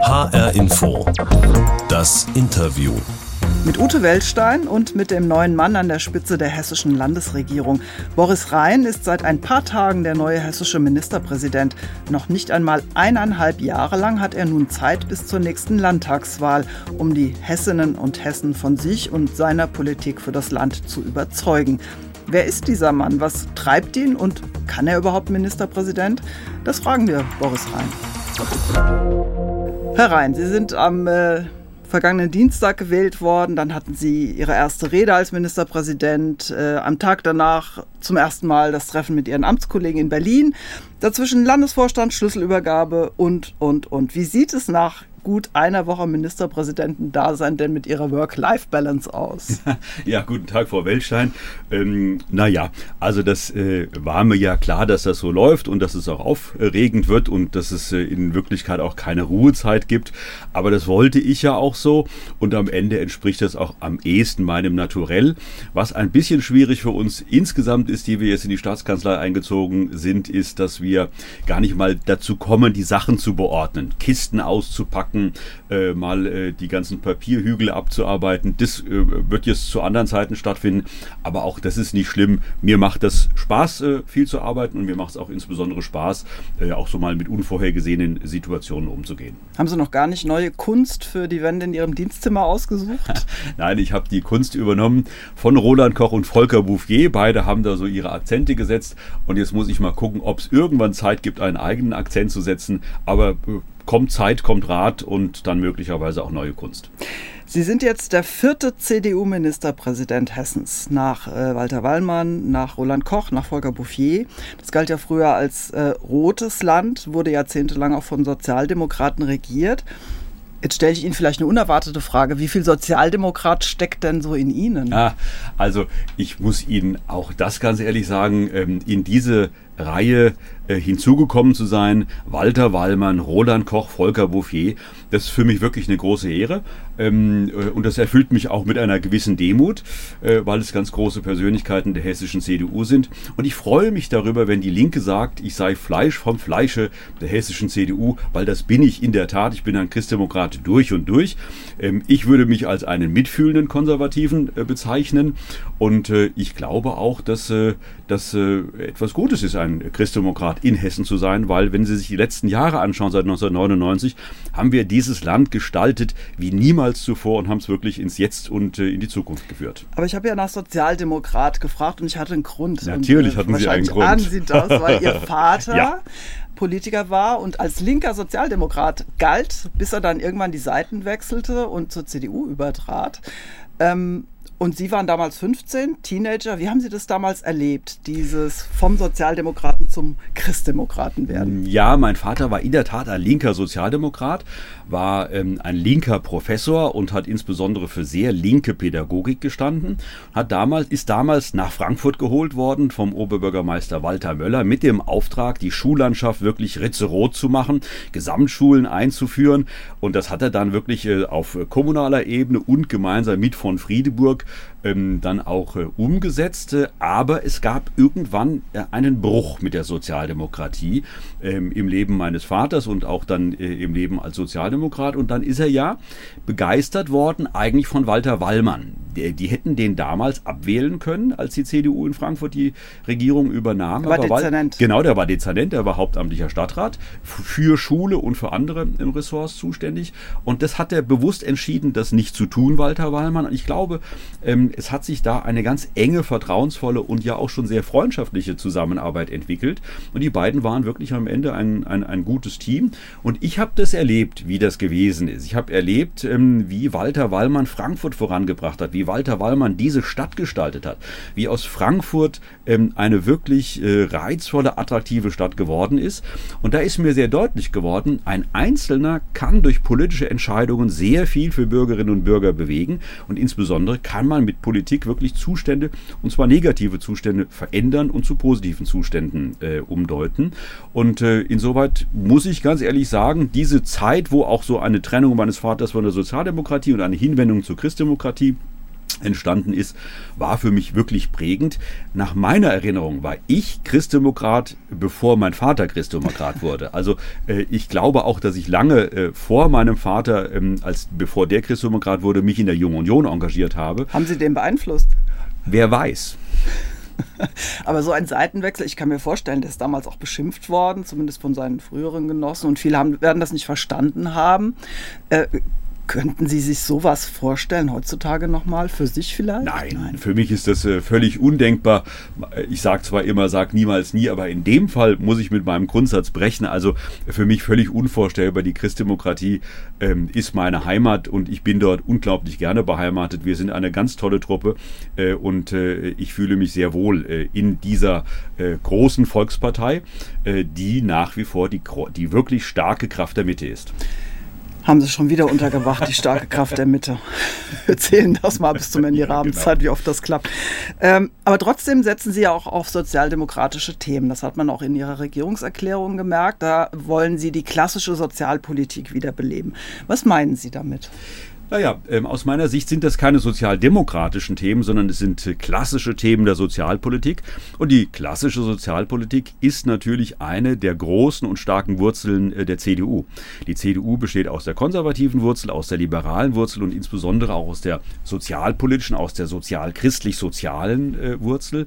HR Info. Das Interview. Mit Ute Wellstein und mit dem neuen Mann an der Spitze der hessischen Landesregierung. Boris Rhein ist seit ein paar Tagen der neue hessische Ministerpräsident. Noch nicht einmal eineinhalb Jahre lang hat er nun Zeit bis zur nächsten Landtagswahl, um die Hessinnen und Hessen von sich und seiner Politik für das Land zu überzeugen. Wer ist dieser Mann? Was treibt ihn und kann er überhaupt Ministerpräsident? Das fragen wir Boris Rhein. Herr Rhein, Sie sind am äh, vergangenen Dienstag gewählt worden. Dann hatten Sie Ihre erste Rede als Ministerpräsident. Äh, am Tag danach zum ersten Mal das Treffen mit Ihren Amtskollegen in Berlin. Dazwischen Landesvorstand, Schlüsselübergabe und, und, und. Wie sieht es nach gut einer Woche Ministerpräsidenten-Dasein denn mit Ihrer Work-Life-Balance aus? Ja, guten Tag, Frau Welstein. Ähm, naja, also das äh, war mir ja klar, dass das so läuft und dass es auch aufregend wird und dass es äh, in Wirklichkeit auch keine Ruhezeit gibt. Aber das wollte ich ja auch so und am Ende entspricht das auch am ehesten meinem Naturell. Was ein bisschen schwierig für uns insgesamt ist, die wir jetzt in die Staatskanzlei eingezogen sind, ist, dass wir gar nicht mal dazu kommen, die Sachen zu beordnen, Kisten auszupacken Daten, äh, mal äh, die ganzen Papierhügel abzuarbeiten. Das äh, wird jetzt zu anderen Zeiten stattfinden, aber auch das ist nicht schlimm. Mir macht das Spaß, äh, viel zu arbeiten und mir macht es auch insbesondere Spaß, äh, auch so mal mit unvorhergesehenen Situationen umzugehen. Haben Sie noch gar nicht neue Kunst für die Wände in Ihrem Dienstzimmer ausgesucht? Nein, ich habe die Kunst übernommen von Roland Koch und Volker Bouffier. Beide haben da so ihre Akzente gesetzt und jetzt muss ich mal gucken, ob es irgendwann Zeit gibt, einen eigenen Akzent zu setzen. Aber kommt Zeit, kommt Rat und dann möglicherweise auch neue Kunst. Sie sind jetzt der vierte CDU-Ministerpräsident Hessens nach äh, Walter Wallmann, nach Roland Koch, nach Volker Bouffier. Das galt ja früher als äh, rotes Land, wurde jahrzehntelang auch von Sozialdemokraten regiert. Jetzt stelle ich Ihnen vielleicht eine unerwartete Frage. Wie viel Sozialdemokrat steckt denn so in Ihnen? Ah, also ich muss Ihnen auch das ganz ehrlich sagen, ähm, in diese Reihe hinzugekommen zu sein. Walter Wallmann, Roland Koch, Volker Bouffier. Das ist für mich wirklich eine große Ehre. Ähm, äh, und das erfüllt mich auch mit einer gewissen Demut, äh, weil es ganz große Persönlichkeiten der hessischen CDU sind. Und ich freue mich darüber, wenn die Linke sagt, ich sei Fleisch vom Fleische der hessischen CDU, weil das bin ich in der Tat. Ich bin ein Christdemokrat durch und durch. Ähm, ich würde mich als einen mitfühlenden Konservativen bezeichnen. Und ich glaube auch, dass das etwas Gutes ist, ein Christdemokrat in Hessen zu sein, weil wenn Sie sich die letzten Jahre anschauen, seit 1999, haben wir dieses Land gestaltet wie niemals zuvor und haben es wirklich ins Jetzt und äh, in die Zukunft geführt. Aber ich habe ja nach Sozialdemokrat gefragt und ich hatte einen Grund. Natürlich und, äh, hatten Sie einen Grund. Sie das, weil Ihr Vater ja. Politiker war und als linker Sozialdemokrat galt, bis er dann irgendwann die Seiten wechselte und zur CDU übertrat. Ähm, und Sie waren damals 15, Teenager. Wie haben Sie das damals erlebt, dieses vom Sozialdemokraten zum Christdemokraten werden? Ja, mein Vater war in der Tat ein linker Sozialdemokrat, war ähm, ein linker Professor und hat insbesondere für sehr linke Pädagogik gestanden. Hat damals, ist damals nach Frankfurt geholt worden vom Oberbürgermeister Walter Möller mit dem Auftrag, die Schullandschaft wirklich ritzerot zu machen, Gesamtschulen einzuführen. Und das hat er dann wirklich äh, auf kommunaler Ebene und gemeinsam mit von Friedeburg ähm, dann auch äh, umgesetzt. Aber es gab irgendwann äh, einen Bruch mit der Sozialdemokratie ähm, im Leben meines Vaters und auch dann im Leben als Sozialdemokrat. Und dann ist er ja begeistert worden eigentlich von Walter Wallmann. Die, die hätten den damals abwählen können, als die CDU in Frankfurt die Regierung übernahm. Er war Dezernent. Genau, der war Dezernent, der war hauptamtlicher Stadtrat für Schule und für andere Ressorts zuständig. Und das hat er bewusst entschieden, das nicht zu tun, Walter Wallmann. Und ich glaube, ähm, es hat sich da eine ganz enge, vertrauensvolle und ja auch schon sehr freundschaftliche Zusammenarbeit entwickelt. Und die beiden waren wirklich am Ende ein, ein, ein gutes Team. Und ich habe das erlebt, wie das gewesen ist. Ich habe erlebt, ähm, wie Walter Wallmann Frankfurt vorangebracht hat, wie Walter Wallmann diese Stadt gestaltet hat, wie aus Frankfurt ähm, eine wirklich äh, reizvolle, attraktive Stadt geworden ist. Und da ist mir sehr deutlich geworden, ein Einzelner kann durch politische Entscheidungen sehr viel für Bürgerinnen und Bürger bewegen. Und insbesondere kann man mit Politik wirklich Zustände, und zwar negative Zustände, verändern und zu positiven Zuständen äh, umdeuten. Und äh, insoweit muss ich ganz ehrlich sagen, diese Zeit, wo auch so eine Trennung meines Vaters von der Sozialdemokratie und eine Hinwendung zur Christdemokratie entstanden ist, war für mich wirklich prägend. Nach meiner Erinnerung war ich Christdemokrat, bevor mein Vater Christdemokrat wurde. Also äh, ich glaube auch, dass ich lange äh, vor meinem Vater, ähm, als bevor der Christdemokrat wurde, mich in der Jungen Union engagiert habe. Haben Sie den beeinflusst? Wer weiß. Aber so ein Seitenwechsel, ich kann mir vorstellen, der ist damals auch beschimpft worden, zumindest von seinen früheren Genossen, und viele haben, werden das nicht verstanden haben. Äh, Könnten Sie sich sowas vorstellen heutzutage nochmal für sich vielleicht? Nein, Nein. für mich ist das äh, völlig undenkbar. Ich sage zwar immer, sag niemals nie, aber in dem Fall muss ich mit meinem Grundsatz brechen. Also für mich völlig unvorstellbar. Die Christdemokratie ähm, ist meine Heimat und ich bin dort unglaublich gerne beheimatet. Wir sind eine ganz tolle Truppe äh, und äh, ich fühle mich sehr wohl äh, in dieser äh, großen Volkspartei, die nach wie vor die, die wirklich starke Kraft der Mitte ist haben sie schon wieder untergebracht, die starke Kraft der Mitte. Wir zählen das mal bis zum Ende ihrer Amtszeit, wie oft das klappt. Ähm, aber trotzdem setzen sie ja auch auf sozialdemokratische Themen. Das hat man auch in ihrer Regierungserklärung gemerkt. Da wollen sie die klassische Sozialpolitik wiederbeleben. Was meinen Sie damit? Naja, ähm, aus meiner Sicht sind das keine sozialdemokratischen Themen, sondern es sind äh, klassische Themen der Sozialpolitik. Und die klassische Sozialpolitik ist natürlich eine der großen und starken Wurzeln äh, der CDU. Die CDU besteht aus der konservativen Wurzel, aus der liberalen Wurzel und insbesondere auch aus der sozialpolitischen, aus der sozial-christlich-sozialen äh, Wurzel.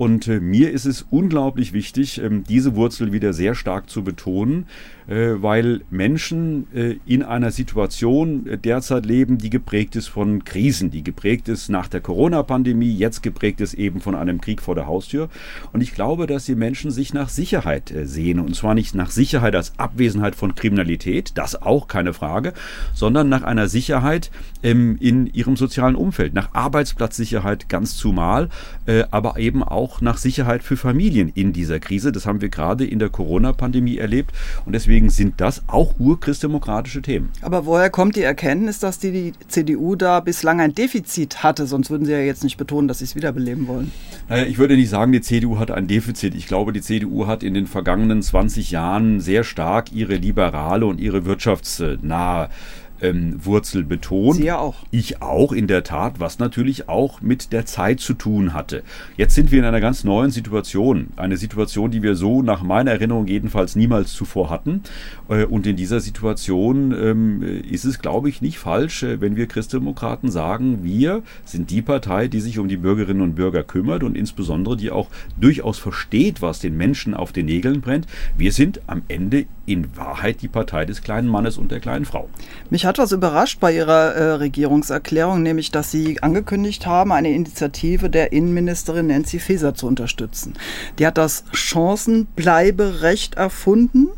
Und äh, mir ist es unglaublich wichtig, ähm, diese Wurzel wieder sehr stark zu betonen, äh, weil Menschen äh, in einer Situation derzeit leben, die geprägt ist von Krisen, die geprägt ist nach der Corona-Pandemie, jetzt geprägt ist eben von einem Krieg vor der Haustür. Und ich glaube, dass die Menschen sich nach Sicherheit sehen. Und zwar nicht nach Sicherheit als Abwesenheit von Kriminalität, das auch keine Frage, sondern nach einer Sicherheit ähm, in ihrem sozialen Umfeld, nach Arbeitsplatzsicherheit ganz zumal, aber eben auch auch nach Sicherheit für Familien in dieser Krise. Das haben wir gerade in der Corona-Pandemie erlebt. Und deswegen sind das auch urchristdemokratische Themen. Aber woher kommt die Erkenntnis, dass die, die CDU da bislang ein Defizit hatte? Sonst würden Sie ja jetzt nicht betonen, dass Sie es wiederbeleben wollen. Naja, ich würde nicht sagen, die CDU hat ein Defizit. Ich glaube, die CDU hat in den vergangenen 20 Jahren sehr stark ihre liberale und ihre wirtschaftsnahe ähm, Wurzel betont. Sie ja auch. Ich auch, in der Tat, was natürlich auch mit der Zeit zu tun hatte. Jetzt sind wir in einer ganz neuen Situation. Eine Situation, die wir so nach meiner Erinnerung jedenfalls niemals zuvor hatten. Äh, und in dieser Situation ähm, ist es, glaube ich, nicht falsch, äh, wenn wir Christdemokraten sagen, wir sind die Partei, die sich um die Bürgerinnen und Bürger kümmert und insbesondere die auch durchaus versteht, was den Menschen auf den Nägeln brennt. Wir sind am Ende in Wahrheit die Partei des kleinen Mannes und der kleinen Frau. Mich hat was überrascht bei Ihrer äh, Regierungserklärung, nämlich dass Sie angekündigt haben, eine Initiative der Innenministerin Nancy Faeser zu unterstützen. Die hat das Chancenbleiberecht erfunden,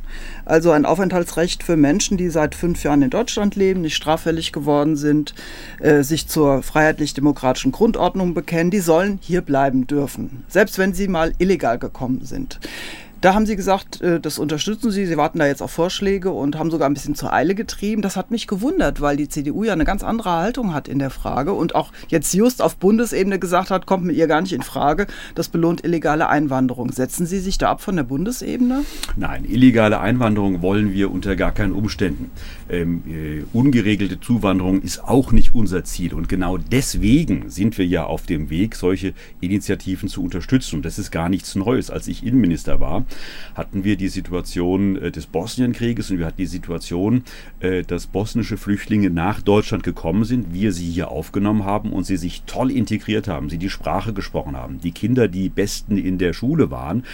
also ein Aufenthaltsrecht für Menschen, die seit fünf Jahren in Deutschland leben, nicht straffällig geworden sind, äh, sich zur freiheitlich-demokratischen Grundordnung bekennen, die sollen hier bleiben dürfen, selbst wenn sie mal illegal gekommen sind. Da haben Sie gesagt, äh, das unterstützen Sie. Sie warten da jetzt auf Vorschläge und haben sogar ein bisschen zur Eile getrieben. Das hat mich gewundert, weil die CDU ja eine ganz andere Haltung hat in der Frage und auch jetzt just auf Bundesebene gesagt hat, kommt mit ihr gar nicht in Frage. Das belohnt illegale Einwanderung. Setzen Sie sich da ab von der Bundesebene? Nein, illegale Einwanderung wollen wir unter gar keinen Umständen. Ähm, äh, ungeregelte Zuwanderung ist auch nicht unser Ziel. Und genau deswegen sind wir ja auf dem Weg, solche Initiativen zu unterstützen. Und das ist gar nichts Neues. Als ich Innenminister war, hatten wir die Situation äh, des Bosnienkrieges und wir hatten die Situation, äh, dass bosnische Flüchtlinge nach Deutschland gekommen sind, wir sie hier aufgenommen haben und sie sich toll integriert haben, sie die Sprache gesprochen haben, die Kinder die Besten in der Schule waren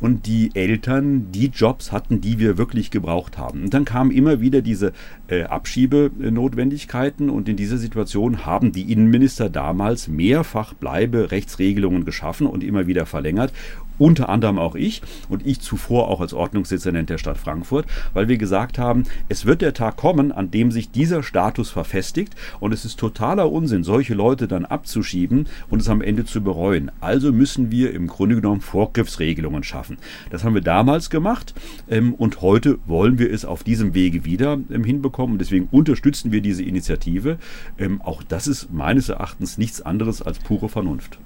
und die Eltern die Jobs hatten, die wir wirklich gebraucht haben. Und dann kamen immer wieder diese äh, Abschiebenotwendigkeiten und in dieser Situation haben die Innenminister damals mehrfach Bleiberechtsregelungen geschaffen und immer wieder verlängert unter anderem auch ich und ich zuvor auch als Ordnungsdezernent der Stadt Frankfurt, weil wir gesagt haben, es wird der Tag kommen, an dem sich dieser Status verfestigt und es ist totaler Unsinn, solche Leute dann abzuschieben und es am Ende zu bereuen. Also müssen wir im Grunde genommen Vorgriffsregelungen schaffen. Das haben wir damals gemacht ähm, und heute wollen wir es auf diesem Wege wieder ähm, hinbekommen. Deswegen unterstützen wir diese Initiative. Ähm, auch das ist meines Erachtens nichts anderes als pure Vernunft.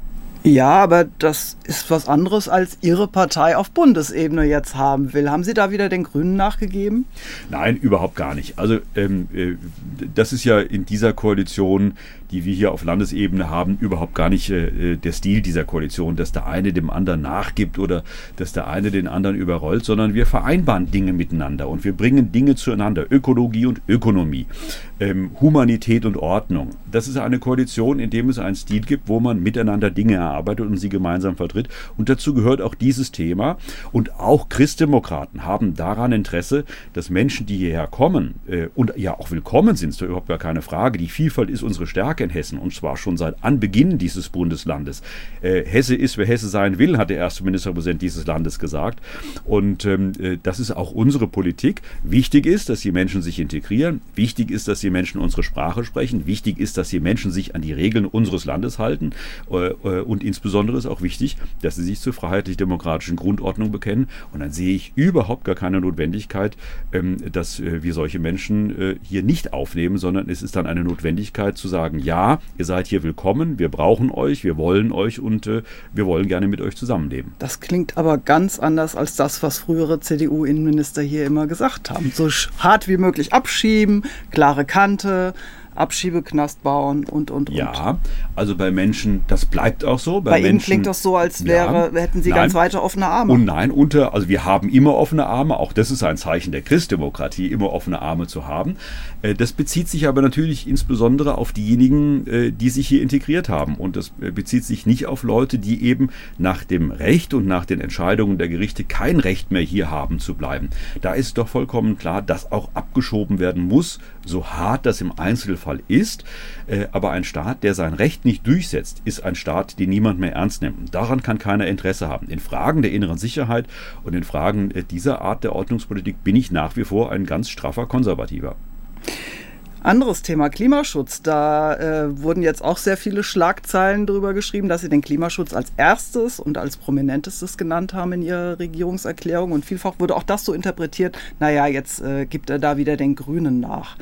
Ja, aber das ist was anderes, als Ihre Partei auf Bundesebene jetzt haben will. Haben Sie da wieder den Grünen nachgegeben? Nein, überhaupt gar nicht. Also ähm, äh, das ist ja in dieser Koalition die wir hier auf Landesebene haben, überhaupt gar nicht äh, der Stil dieser Koalition, dass der eine dem anderen nachgibt oder dass der eine den anderen überrollt, sondern wir vereinbaren Dinge miteinander und wir bringen Dinge zueinander. Ökologie und Ökonomie, ähm, Humanität und Ordnung. Das ist eine Koalition, in dem es einen Stil gibt, wo man miteinander Dinge erarbeitet und sie gemeinsam vertritt. Und dazu gehört auch dieses Thema. Und auch Christdemokraten haben daran Interesse, dass Menschen, die hierher kommen äh, und ja auch willkommen sind, ist da überhaupt gar keine Frage. Die Vielfalt ist unsere Stärke in Hessen und zwar schon seit Anbeginn dieses Bundeslandes. Äh, Hesse ist, wer Hesse sein will, hat der erste Ministerpräsident dieses Landes gesagt. Und ähm, äh, das ist auch unsere Politik. Wichtig ist, dass die Menschen sich integrieren. Wichtig ist, dass die Menschen unsere Sprache sprechen. Wichtig ist, dass die Menschen sich an die Regeln unseres Landes halten. Äh, äh und insbesondere ist auch wichtig, dass sie sich zur freiheitlich-demokratischen Grundordnung bekennen. Und dann sehe ich überhaupt gar keine Notwendigkeit, ähm, dass äh, wir solche Menschen äh, hier nicht aufnehmen, sondern es ist dann eine Notwendigkeit zu sagen, ja, ja, ihr seid hier willkommen, wir brauchen euch, wir wollen euch und äh, wir wollen gerne mit euch zusammenleben. Das klingt aber ganz anders als das, was frühere CDU-Innenminister hier immer gesagt haben. So hart wie möglich abschieben, klare Kante, Abschiebeknast bauen und, und, und. Ja, also bei Menschen, das bleibt auch so. Bei, bei Menschen, Ihnen klingt das so, als wäre, ja, hätten Sie nein, ganz weite offene Arme. Und nein, unter, also wir haben immer offene Arme, auch das ist ein Zeichen der Christdemokratie, immer offene Arme zu haben. Äh, das bezieht sich aber natürlich insbesondere auf diejenigen, äh, die sich hier integriert haben. Und das äh, bezieht sich nicht auf Leute, die eben nach dem Recht und nach den Entscheidungen der Gerichte kein Recht mehr hier haben zu bleiben. Da ist doch vollkommen klar, dass auch abgeschoben werden muss, so hart das im Einzelfall Fall ist. Äh, aber ein Staat, der sein Recht nicht durchsetzt, ist ein Staat, den niemand mehr ernst nimmt. Daran kann keiner Interesse haben. In Fragen der inneren Sicherheit und in Fragen äh, dieser Art der Ordnungspolitik bin ich nach wie vor ein ganz straffer Konservativer. Anderes Thema Klimaschutz. Da äh, wurden jetzt auch sehr viele Schlagzeilen darüber geschrieben, dass Sie den Klimaschutz als erstes und als prominentestes genannt haben in Ihrer Regierungserklärung. Und vielfach wurde auch das so interpretiert, naja, jetzt äh, gibt er da wieder den Grünen nach.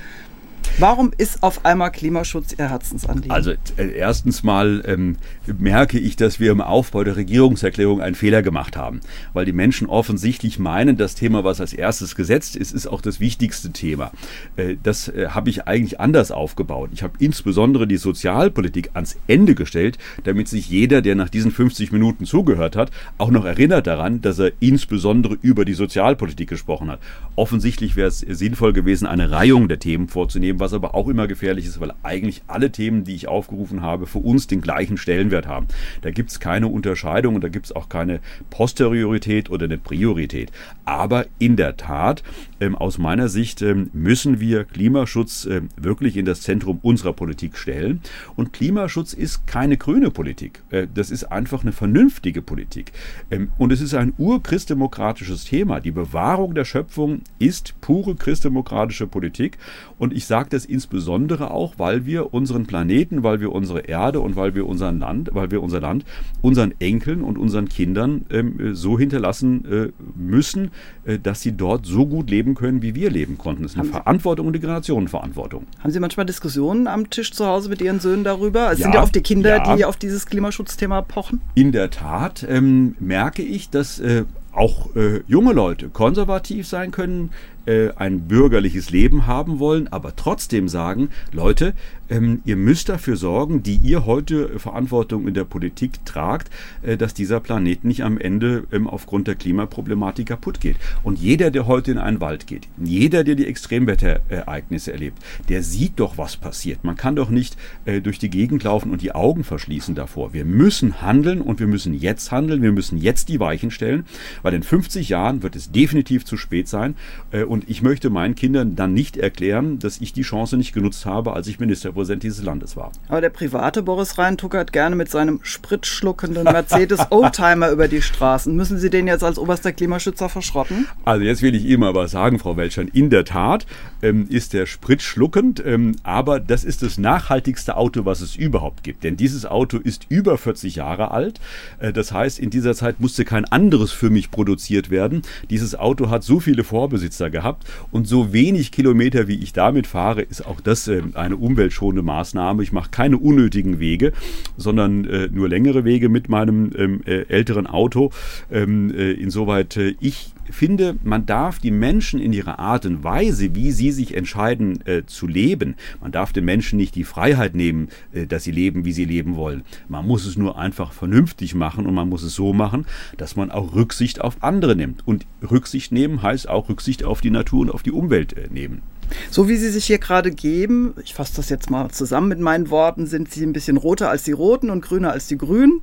Warum ist auf einmal Klimaschutz Ihr Herzensanliegen? Also äh, erstens mal ähm, merke ich, dass wir im Aufbau der Regierungserklärung einen Fehler gemacht haben, weil die Menschen offensichtlich meinen, das Thema, was als erstes gesetzt ist, ist auch das wichtigste Thema. Äh, das äh, habe ich eigentlich anders aufgebaut. Ich habe insbesondere die Sozialpolitik ans Ende gestellt, damit sich jeder, der nach diesen 50 Minuten zugehört hat, auch noch erinnert daran, dass er insbesondere über die Sozialpolitik gesprochen hat. Offensichtlich wäre es sinnvoll gewesen, eine Reihung der Themen vorzunehmen, was aber auch immer gefährlich ist, weil eigentlich alle Themen, die ich aufgerufen habe, für uns den gleichen Stellenwert haben. Da gibt es keine Unterscheidung und da gibt es auch keine Posteriorität oder eine Priorität. Aber in der Tat, ähm, aus meiner Sicht, ähm, müssen wir Klimaschutz äh, wirklich in das Zentrum unserer Politik stellen. Und Klimaschutz ist keine grüne Politik. Äh, das ist einfach eine vernünftige Politik. Ähm, und es ist ein urchristdemokratisches Thema. Die Bewahrung der Schöpfung ist pure christdemokratische Politik. Und ich sage das insbesondere auch, weil wir unseren Planeten, weil wir unsere Erde und weil wir unser Land, weil wir unser Land unseren Enkeln und unseren Kindern ähm, so hinterlassen äh, müssen, äh, dass sie dort so gut leben können, wie wir leben konnten. Das ist eine Haben Verantwortung und eine Generationenverantwortung. Haben Sie manchmal Diskussionen am Tisch zu Hause mit Ihren Söhnen darüber? Es ja, sind ja oft die Kinder, ja. die auf dieses Klimaschutzthema pochen. In der Tat ähm, merke ich, dass äh, auch äh, junge Leute konservativ sein können, äh, ein bürgerliches Leben haben wollen, aber trotzdem sagen, Leute, ähm, ihr müsst dafür sorgen, die ihr heute Verantwortung in der Politik tragt, äh, dass dieser Planet nicht am Ende ähm, aufgrund der Klimaproblematik kaputt geht. Und jeder, der heute in einen Wald geht, jeder, der die Extremwetterereignisse erlebt, der sieht doch, was passiert. Man kann doch nicht äh, durch die Gegend laufen und die Augen verschließen davor. Wir müssen handeln und wir müssen jetzt handeln, wir müssen jetzt die Weichen stellen, weil in 50 Jahren wird es definitiv zu spät sein. Äh, und ich möchte meinen Kindern dann nicht erklären, dass ich die Chance nicht genutzt habe, als ich Ministerpräsident dieses Landes war. Aber der private Boris Rhein tuckert gerne mit seinem spritschluckenden Mercedes Oldtimer über die Straßen. Müssen Sie den jetzt als oberster Klimaschützer verschrotten? Also jetzt will ich Ihnen mal was sagen, Frau Welschern. In der Tat ähm, ist der Sprit schluckend, ähm, aber das ist das nachhaltigste Auto, was es überhaupt gibt. Denn dieses Auto ist über 40 Jahre alt. Äh, das heißt, in dieser Zeit musste kein anderes für mich produziert werden. Dieses Auto hat so viele Vorbesitzer gehabt gehabt. Und so wenig Kilometer, wie ich damit fahre, ist auch das äh, eine umweltschonende Maßnahme. Ich mache keine unnötigen Wege, sondern äh, nur längere Wege mit meinem ähm, äh, älteren Auto. Ähm, äh, insoweit, äh, ich finde, man darf die Menschen in ihrer Art und Weise, wie sie sich entscheiden äh, zu leben, man darf den Menschen nicht die Freiheit nehmen, äh, dass sie leben, wie sie leben wollen. Man muss es nur einfach vernünftig machen und man muss es so machen, dass man auch Rücksicht auf andere nimmt. Und Rücksicht nehmen heißt auch Rücksicht auf die Natur und auf die Umwelt äh, nehmen. So wie Sie sich hier gerade geben, ich fasse das jetzt mal zusammen mit meinen Worten, sind Sie ein bisschen roter als die Roten und grüner als die Grünen.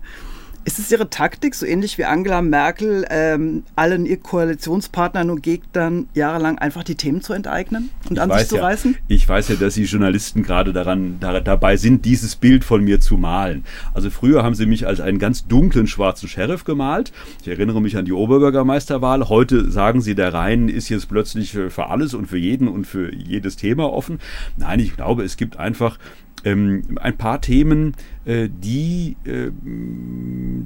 Ist es Ihre Taktik, so ähnlich wie Angela Merkel, ähm, allen ihr Koalitionspartnern und Gegnern jahrelang einfach die Themen zu enteignen und Ich an sich zu ja, reißen? Ich weiß ja, dass Sie Journalisten gerade daran da, dabei sind, dieses Bild von mir zu malen. Also früher haben Sie mich als einen ganz dunklen schwarzen Sheriff gemalt. Ich erinnere mich an die Oberbürgermeisterwahl. Heute sagen Sie, der Rhein ist jetzt plötzlich für alles und für jeden und für jedes Thema offen. Nein, ich glaube, es gibt einfach ähm, ein paar Themen, äh, die äh,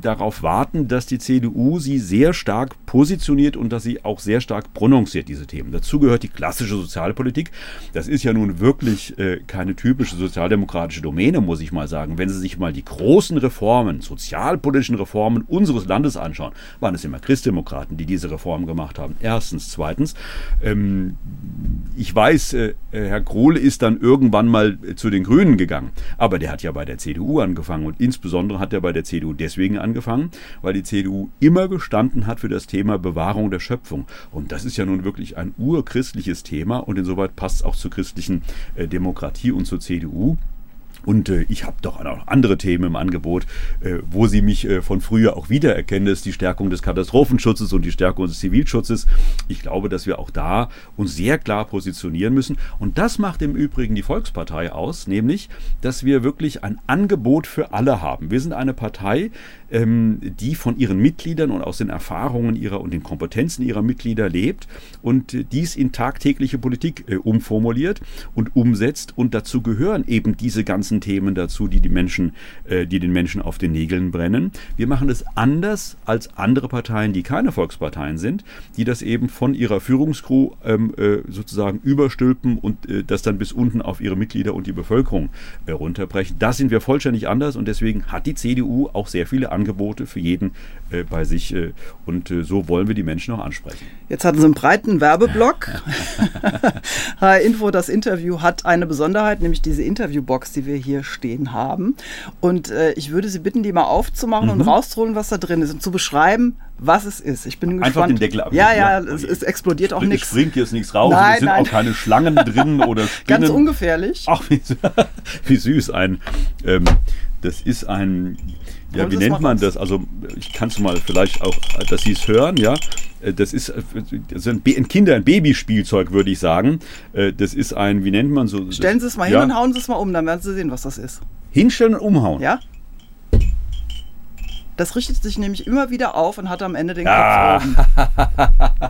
darauf warten, dass die CDU sie sehr stark positioniert und dass sie auch sehr stark prononciert, diese Themen. Dazu gehört die klassische Sozialpolitik. Das ist ja nun wirklich äh, keine typische sozialdemokratische Domäne, muss ich mal sagen. Wenn Sie sich mal die großen Reformen, sozialpolitischen Reformen unseres Landes anschauen, waren es immer Christdemokraten, die diese Reformen gemacht haben. Erstens. Zweitens, ähm, ich weiß, äh, Herr Krohle ist dann irgendwann mal äh, zu den Grünen gegangen, aber der hat ja bei der CDU angefangen und insbesondere hat er bei der CDU deswegen angefangen, weil die CDU immer gestanden hat für das Thema Bewahrung der Schöpfung. Und das ist ja nun wirklich ein urchristliches Thema und insoweit passt es auch zur christlichen äh, Demokratie und zur CDU. Und äh, ich habe doch auch andere Themen im Angebot, äh, wo Sie mich äh, von früher auch wiedererkennen. Das ist die Stärkung des Katastrophenschutzes und die Stärkung des Zivilschutzes. Ich glaube, dass wir auch da uns sehr klar positionieren müssen. Und das macht im Übrigen die Volkspartei aus, nämlich, dass wir wirklich ein Angebot für alle haben. Wir sind eine Partei, ähm, die von ihren Mitgliedern und aus den Erfahrungen ihrer und den Kompetenzen ihrer Mitglieder lebt und dies in tagtägliche Politik äh, umformuliert und umsetzt. Und dazu gehören eben diese ganzen Themen dazu, die die Menschen, äh, die den Menschen auf den Nägeln brennen. Wir machen es anders als andere Parteien, die keine Volksparteien sind, die das eben von ihrer Führungskrew ähm, äh, sozusagen überstülpen und äh, das dann bis unten auf ihre Mitglieder und die Bevölkerung äh, runterbrechen. Da sind wir vollständig anders und deswegen hat die CDU auch sehr viele Angebote für jeden äh, bei sich äh, und so wollen wir die Menschen auch ansprechen. Jetzt hatten Sie einen breiten Werbeblock. HR Info, das Interview hat eine Besonderheit, nämlich diese Interviewbox, die wir hier stehen haben. Und äh, ich würde Sie bitten, die mal aufzumachen und rauszuholen, was da drin ist und zu beschreiben, was es ist. Ich bin Einfach gespannt. den Deckel ab. Ja, ja, es, es explodiert auch Es nichts. springt jetzt nichts raus, Nein, es sind nein. auch keine Schlangen drin oder Spinnen. Ganz ungefährlich. Ach, wie, wie süß. Ein, ähm, das ist ein, ja, wie nennt man das? Also, ich kann es mal vielleicht auch, dass Sie es hören, ja. Äh, Das ist, äh, das ein Kinder-, ein Babyspielzeug, würde ich sagen. Äh, Das ist ein, wie nennt man so? Stellen Sie es mal hin ja, und hauen Sie es mal um, dann werden Sie sehen, was das ist. Hinstellen und umhauen. Ja? Das richtet sich nämlich immer wieder auf und hat am Ende den Ah. Kopf oben.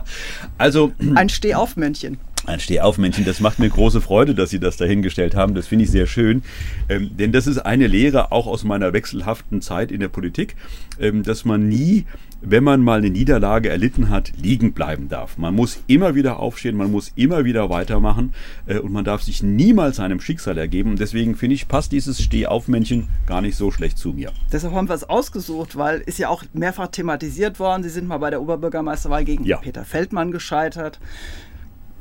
Also, Ein Stehaufmännchen. Ein Stehaufmännchen, das macht mir große Freude, dass Sie das dahingestellt haben. Das finde ich sehr schön. Ähm, denn das ist eine Lehre auch aus meiner wechselhaften Zeit in der Politik, ähm, dass man nie, wenn man mal eine Niederlage erlitten hat, liegen bleiben darf. Man muss immer wieder aufstehen, man muss immer wieder weitermachen äh, und man darf sich niemals seinem Schicksal ergeben. Und deswegen finde ich, passt dieses Stehaufmännchen gar nicht so schlecht zu mir. Deshalb haben wir es ausgesucht, weil ist ja auch mehrfach thematisiert worden. Sie sind mal bei der Oberbürgermeisterwahl gegen Ja. Peter Feldmann gescheitert.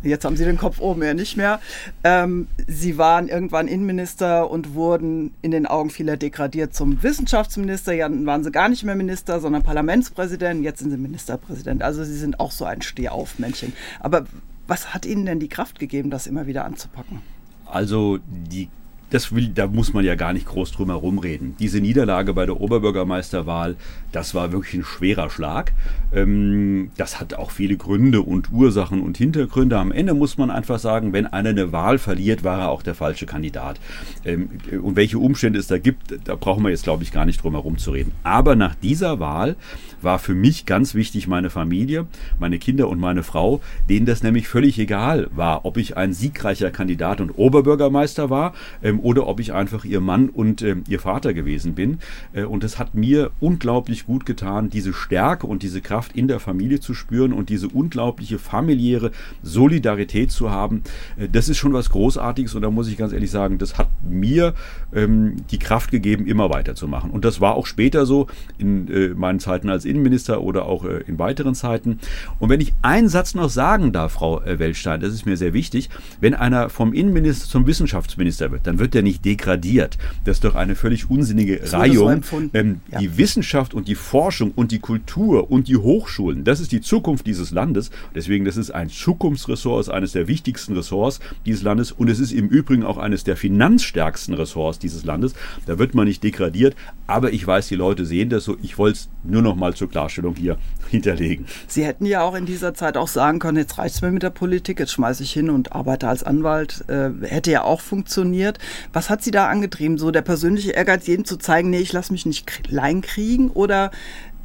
Jetzt haben Sie den Kopf oben ja nicht mehr. Ähm, Sie waren irgendwann Innenminister und wurden in den Augen vieler degradiert zum Wissenschaftsminister. Ja, dann waren Sie gar nicht mehr Minister, sondern Parlamentspräsident. Jetzt sind Sie Ministerpräsident. Also Sie sind auch so ein Stehaufmännchen. Aber was hat Ihnen denn die Kraft gegeben, das immer wieder anzupacken? Also die das will, da muss man ja gar nicht groß drum herum reden. Diese Niederlage bei der Oberbürgermeisterwahl, das war wirklich ein schwerer Schlag. Ähm, das hat auch viele Gründe und Ursachen und Hintergründe. Am Ende muss man einfach sagen, wenn einer eine Wahl verliert, war er auch der falsche Kandidat. Ähm, und welche Umstände es da gibt, da brauchen wir jetzt, glaube ich, gar nicht drum herum zu reden. Aber nach dieser Wahl war für mich ganz wichtig meine Familie, meine Kinder und meine Frau, denen das nämlich völlig egal war, ob ich ein siegreicher Kandidat und Oberbürgermeister war ähm, oder ob ich einfach ihr Mann und ähm, ihr Vater gewesen bin. Äh, und es hat mir unglaublich gut getan, diese Stärke und diese Kraft in der Familie zu spüren und diese unglaubliche familiäre Solidarität zu haben. Äh, das ist schon was Großartiges und da muss ich ganz ehrlich sagen, das hat mir ähm, die Kraft gegeben, immer weiterzumachen. Und das war auch später so in äh, meinen Zeiten als Innenminister oder auch äh, in weiteren Zeiten. Und wenn ich einen Satz noch sagen darf, Frau äh, Weltstein, das ist mir sehr wichtig, wenn einer vom Innenminister zum Wissenschaftsminister wird, dann wird er nicht degradiert. Das ist doch eine völlig unsinnige so Reihung. Ähm, ja. Die Wissenschaft und die Forschung und die Kultur und die Hochschulen, das ist die Zukunft dieses Landes. Deswegen, das ist ein Zukunftsressort, eines der wichtigsten Ressorts dieses Landes und es ist im Übrigen auch eines der finanzstärksten Ressorts dieses Landes. Da wird man nicht degradiert, aber ich weiß, die Leute sehen das so. Ich wollte es nur noch mal zur Klarstellung hier hinterlegen. Sie hätten ja auch in dieser Zeit auch sagen können, jetzt reicht es mir mit der Politik, jetzt schmeiße ich hin und arbeite als Anwalt. Äh, hätte ja auch funktioniert. Was hat Sie da angetrieben? So der persönliche Ehrgeiz, jedem zu zeigen, nee, ich lasse mich nicht klein kriegen oder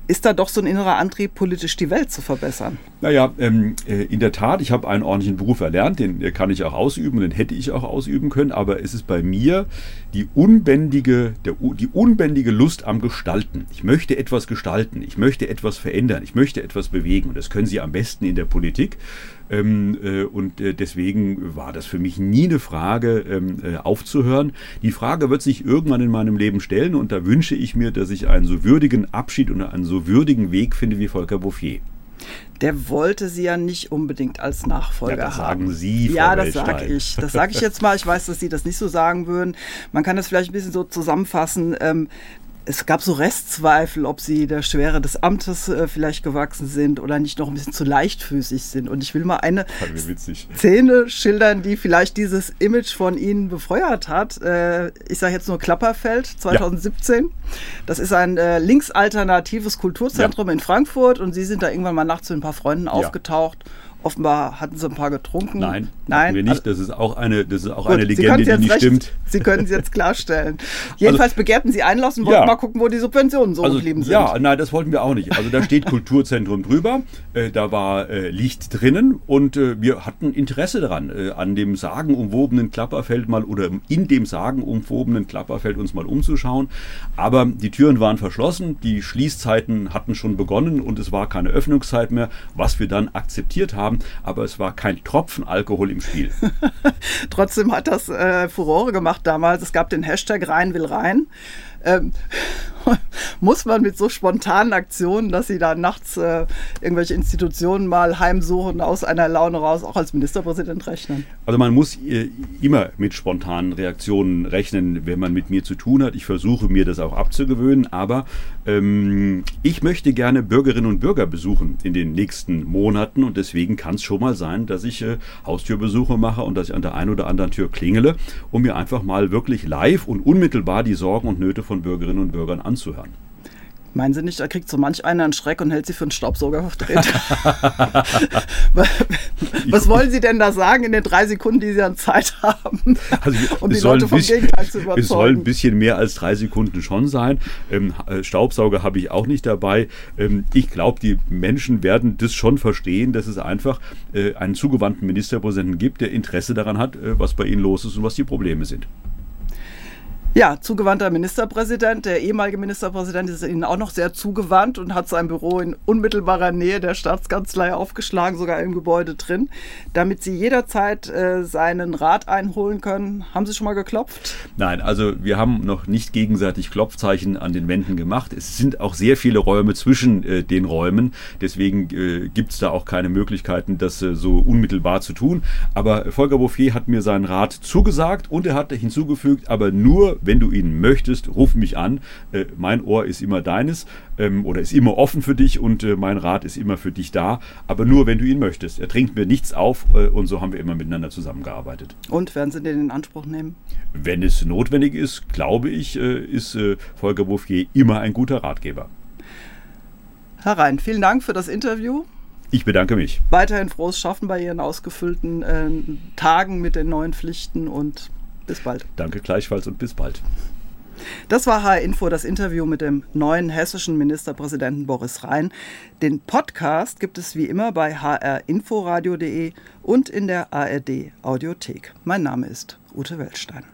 ist da doch so ein innerer Antrieb, politisch die Welt zu verbessern? Naja, ähm, äh, in der Tat, ich habe einen ordentlichen Beruf erlernt, den kann ich auch ausüben, den hätte ich auch ausüben können, aber es ist bei mir die unbändige, der, die unbändige Lust am Gestalten. Ich möchte etwas gestalten, ich möchte etwas verändern, ich möchte etwas bewegen und das können Sie am besten in der Politik. Ähm, äh, und äh, deswegen war das für mich nie eine Frage, ähm, äh, aufzuhören. Die Frage wird sich irgendwann in meinem Leben stellen und da wünsche ich mir, dass ich einen so würdigen Abschied und einen so würdigen Weg finde wie Volker Bouffier. Der wollte sie ja nicht unbedingt als Nachfolger ja, das haben. sagen Sie, Frau Ja, das sage ich. Das sage ich jetzt mal. Ich weiß, dass Sie das nicht so sagen würden. Man kann das vielleicht ein bisschen so zusammenfassen. Ähm, es gab so Restzweifel, ob sie der Schwere des Amtes äh, vielleicht gewachsen sind oder nicht noch ein bisschen zu leichtfüßig sind. Und ich will mal eine Szene schildern, die vielleicht dieses Image von ihnen befeuert hat. Äh, ich sage jetzt nur Klapperfeld 2017. Ja. Das ist ein äh, linksalternatives Kulturzentrum ja. in Frankfurt und sie sind da irgendwann mal nachts mit ein paar Freunden ja. aufgetaucht Offenbar hatten sie ein paar getrunken. Nein, nein, wir nicht. Das ist auch eine, das ist auch Gut, eine Legende, die nicht recht, stimmt. Sie können es jetzt klarstellen. Jedenfalls also, begehrten Sie Einlass und wollten ja. mal gucken, wo die Subventionen so also, geblieben sind. Ja, nein, das wollten wir auch nicht. Also da steht Kulturzentrum drüber, äh, da war äh, Licht drinnen und äh, wir hatten Interesse daran, äh, an dem sagenumwobenen Klapperfeld mal oder in dem sagenumwobenen Klapperfeld uns mal umzuschauen. Aber die Türen waren verschlossen, die Schließzeiten hatten schon begonnen und es war keine Öffnungszeit mehr, was wir dann akzeptiert haben haben, aber es war kein Tropfen Alkohol im Spiel. Trotzdem hat das äh, Furore gemacht damals. Es gab den Hashtag Rein will rein. Ähm, muss man mit so spontanen Aktionen, dass sie da nachts äh, irgendwelche Institutionen mal heimsuchen, aus einer Laune raus, auch als Ministerpräsident rechnen? Also man muss äh, immer mit spontanen Reaktionen rechnen, wenn man mit mir zu tun hat. Ich versuche mir das auch abzugewöhnen, aber ähm, ich möchte gerne Bürgerinnen und Bürger besuchen in den nächsten Monaten und deswegen kann es schon mal sein, dass ich äh, Haustürbesuche mache und dass ich an der einen oder anderen Tür klingele, um mir einfach mal wirklich live und unmittelbar die Sorgen und Nöte von Bürgerinnen und Bürgern anzuhören. Meinen Sie nicht, da kriegt so manch einer einen Schreck und hält sie für einen Staubsaugervertreter? Was wollen Sie denn da sagen in den drei Sekunden, die Sie an Zeit haben, also, um die Leute vom bisschen, Gegenteil zu überzeugen? Es soll ein bisschen mehr als drei Sekunden schon sein. Ähm, äh, Staubsauger habe ich auch nicht dabei. Ähm, ich glaube, die Menschen werden das schon verstehen, dass es einfach äh, einen zugewandten Ministerpräsidenten gibt, der Interesse daran hat, äh, was bei ihnen los ist und was die Probleme sind. Ja, zugewandter Ministerpräsident. Der ehemalige Ministerpräsident ist Ihnen auch noch sehr zugewandt und hat sein Büro in unmittelbarer Nähe der Staatskanzlei aufgeschlagen, sogar im Gebäude drin, damit Sie jederzeit äh, seinen Rat einholen können. Haben Sie schon mal geklopft? Nein, also wir haben noch nicht gegenseitig Klopfzeichen an den Wänden gemacht. Es sind auch sehr viele Räume zwischen äh, den Räumen. Deswegen äh, gibt es da auch keine Möglichkeiten, das äh, so unmittelbar zu tun. Aber Volker Bouffier hat mir seinen Rat zugesagt und er hat hinzugefügt, aber nur, wenn du ihn möchtest, ruf mich an. Äh, mein Ohr ist immer deines ähm, oder ist immer offen für dich und äh, mein Rat ist immer für dich da. Aber nur, wenn du ihn möchtest. Er trinkt mir nichts auf äh, und so haben wir immer miteinander zusammengearbeitet. Und werden Sie den in Anspruch nehmen? Wenn es notwendig ist, glaube ich, äh, ist äh, Volker Bouffier immer ein guter Ratgeber. Herr Rhein, vielen Dank für das Interview. Ich bedanke mich. Weiterhin frohes Schaffen bei Ihren ausgefüllten äh, Tagen mit den neuen Pflichten und bis bald. Danke gleichfalls und bis bald. Das war HR Info, das Interview mit dem neuen hessischen Ministerpräsidenten Boris Rhein. Den Podcast gibt es wie immer bei hrinforadio.de und in der ARD Audiothek. Mein Name ist Ute Weltstein.